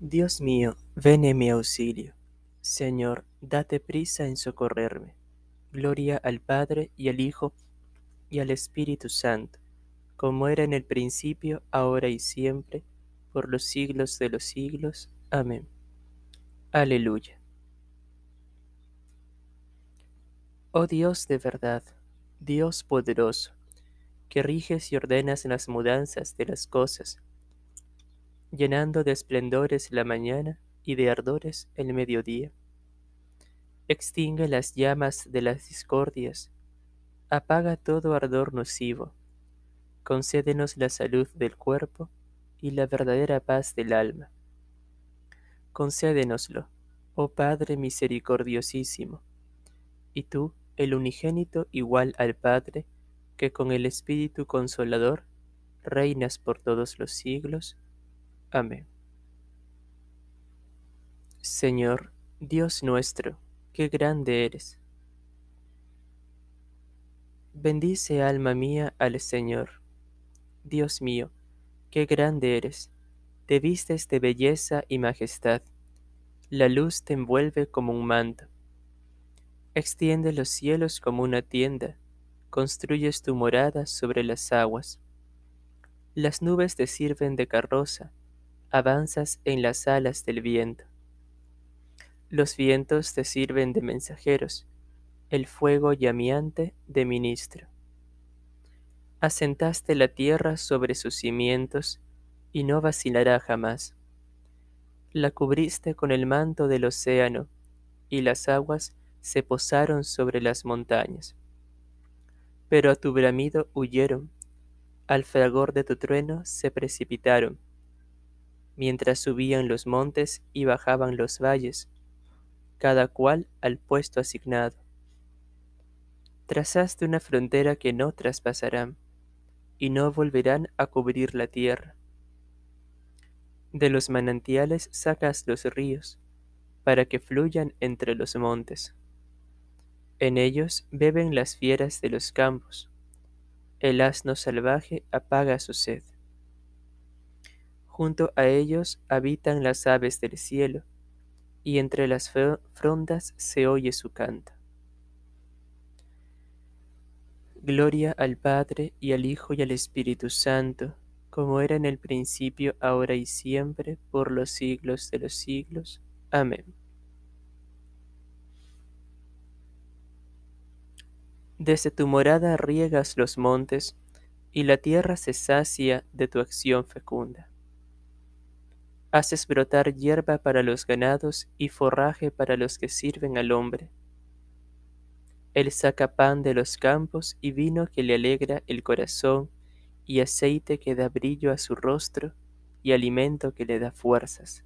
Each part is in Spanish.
Dios mío, ven en mi auxilio. Señor, date prisa en socorrerme. Gloria al Padre y al Hijo y al Espíritu Santo, como era en el principio, ahora y siempre, por los siglos de los siglos. Amén. Aleluya. Oh Dios de verdad, Dios poderoso, que riges y ordenas las mudanzas de las cosas, llenando de esplendores la mañana y de ardores el mediodía. Extingue las llamas de las discordias, apaga todo ardor nocivo, concédenos la salud del cuerpo y la verdadera paz del alma. Concédenoslo, oh Padre misericordiosísimo, y tú, el unigénito igual al Padre, que con el Espíritu Consolador reinas por todos los siglos. Amén. Señor, Dios nuestro, qué grande eres. Bendice alma mía al Señor. Dios mío, qué grande eres. Te vistes de belleza y majestad. La luz te envuelve como un manto. Extiende los cielos como una tienda. Construyes tu morada sobre las aguas. Las nubes te sirven de carroza avanzas en las alas del viento. Los vientos te sirven de mensajeros, el fuego llameante de ministro. Asentaste la tierra sobre sus cimientos y no vacilará jamás. La cubriste con el manto del océano y las aguas se posaron sobre las montañas. Pero a tu bramido huyeron, al fragor de tu trueno se precipitaron mientras subían los montes y bajaban los valles, cada cual al puesto asignado. Trazaste una frontera que no traspasarán, y no volverán a cubrir la tierra. De los manantiales sacas los ríos, para que fluyan entre los montes. En ellos beben las fieras de los campos. El asno salvaje apaga su sed. Junto a ellos habitan las aves del cielo, y entre las frondas se oye su canto. Gloria al Padre y al Hijo y al Espíritu Santo, como era en el principio, ahora y siempre, por los siglos de los siglos. Amén. Desde tu morada riegas los montes, y la tierra se sacia de tu acción fecunda. Haces brotar hierba para los ganados y forraje para los que sirven al hombre. Él saca pan de los campos y vino que le alegra el corazón, y aceite que da brillo a su rostro, y alimento que le da fuerzas.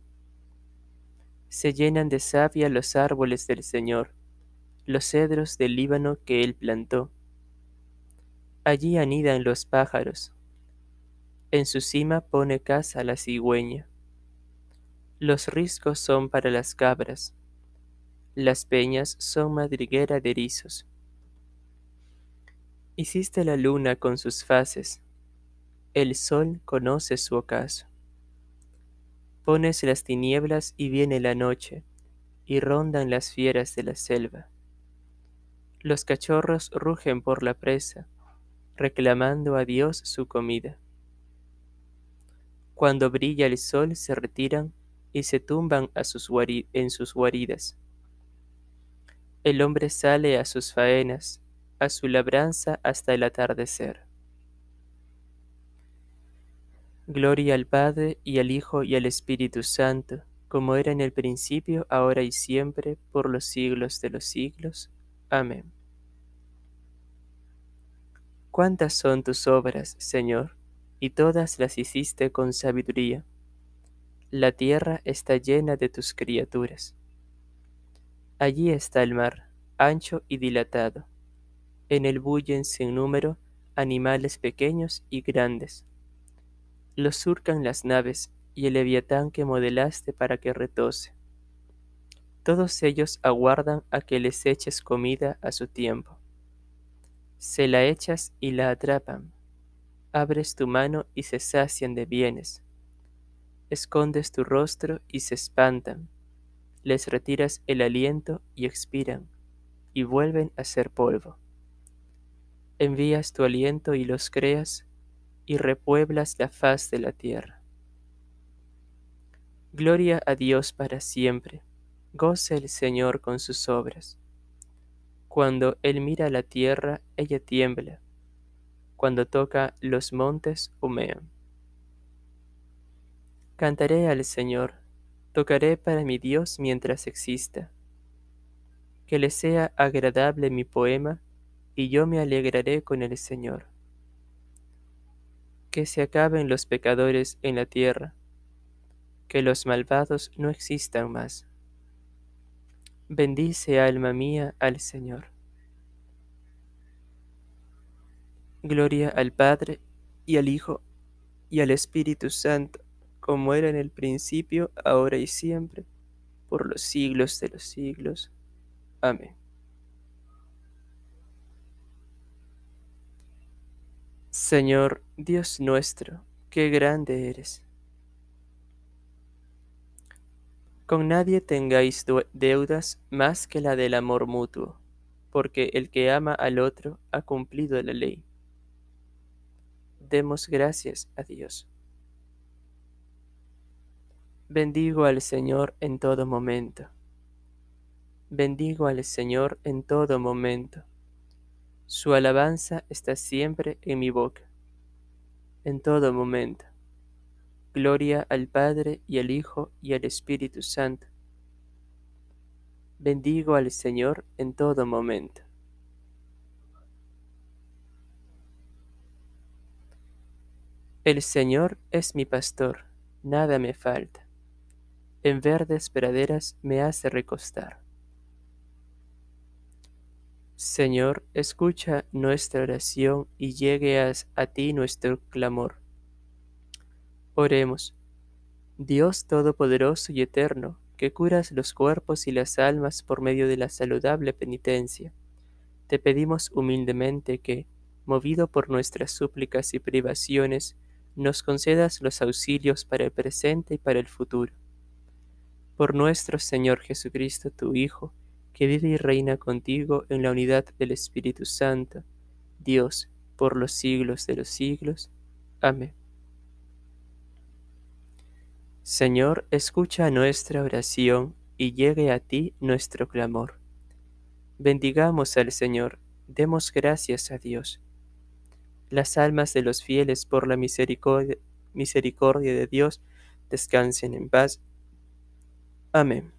Se llenan de savia los árboles del Señor, los cedros del Líbano que él plantó. Allí anidan los pájaros. En su cima pone casa la cigüeña. Los riscos son para las cabras, las peñas son madriguera de erizos. Hiciste la luna con sus fases, el sol conoce su ocaso. Pones las tinieblas y viene la noche, y rondan las fieras de la selva. Los cachorros rugen por la presa, reclamando a Dios su comida. Cuando brilla el sol se retiran y se tumban en sus guaridas. El hombre sale a sus faenas, a su labranza hasta el atardecer. Gloria al Padre y al Hijo y al Espíritu Santo, como era en el principio, ahora y siempre, por los siglos de los siglos. Amén. ¿Cuántas son tus obras, Señor? Y todas las hiciste con sabiduría la tierra está llena de tus criaturas. Allí está el mar, ancho y dilatado. En él bullen sin número animales pequeños y grandes. Los surcan las naves y el leviatán que modelaste para que retose. Todos ellos aguardan a que les eches comida a su tiempo. Se la echas y la atrapan. Abres tu mano y se sacian de bienes escondes tu rostro y se espantan, les retiras el aliento y expiran, y vuelven a ser polvo. Envías tu aliento y los creas, y repueblas la faz de la tierra. Gloria a Dios para siempre, goce el Señor con sus obras. Cuando Él mira la tierra, ella tiembla, cuando toca los montes, humean. Cantaré al Señor, tocaré para mi Dios mientras exista. Que le sea agradable mi poema, y yo me alegraré con el Señor. Que se acaben los pecadores en la tierra, que los malvados no existan más. Bendice alma mía al Señor. Gloria al Padre, y al Hijo, y al Espíritu Santo como era en el principio, ahora y siempre, por los siglos de los siglos. Amén. Señor Dios nuestro, qué grande eres. Con nadie tengáis deudas más que la del amor mutuo, porque el que ama al otro ha cumplido la ley. Demos gracias a Dios. Bendigo al Señor en todo momento. Bendigo al Señor en todo momento. Su alabanza está siempre en mi boca, en todo momento. Gloria al Padre y al Hijo y al Espíritu Santo. Bendigo al Señor en todo momento. El Señor es mi pastor, nada me falta en verdes praderas me hace recostar. Señor, escucha nuestra oración y llegue a, ti nuestro clamor. Oremos. Dios Todopoderoso y Eterno, que curas los cuerpos y las almas por medio de la saludable penitencia, te pedimos humildemente que, movido por nuestras súplicas y privaciones, nos concedas los auxilios para el presente y para el futuro por nuestro Señor Jesucristo, tu Hijo, que vive y reina contigo en la unidad del Espíritu Santo, Dios, por los siglos de los siglos. Amén. Señor, escucha nuestra oración y llegue a ti nuestro clamor. Bendigamos al Señor, demos gracias a Dios. Las almas de los fieles por la misericordia, misericordia de Dios descansen en paz Amém.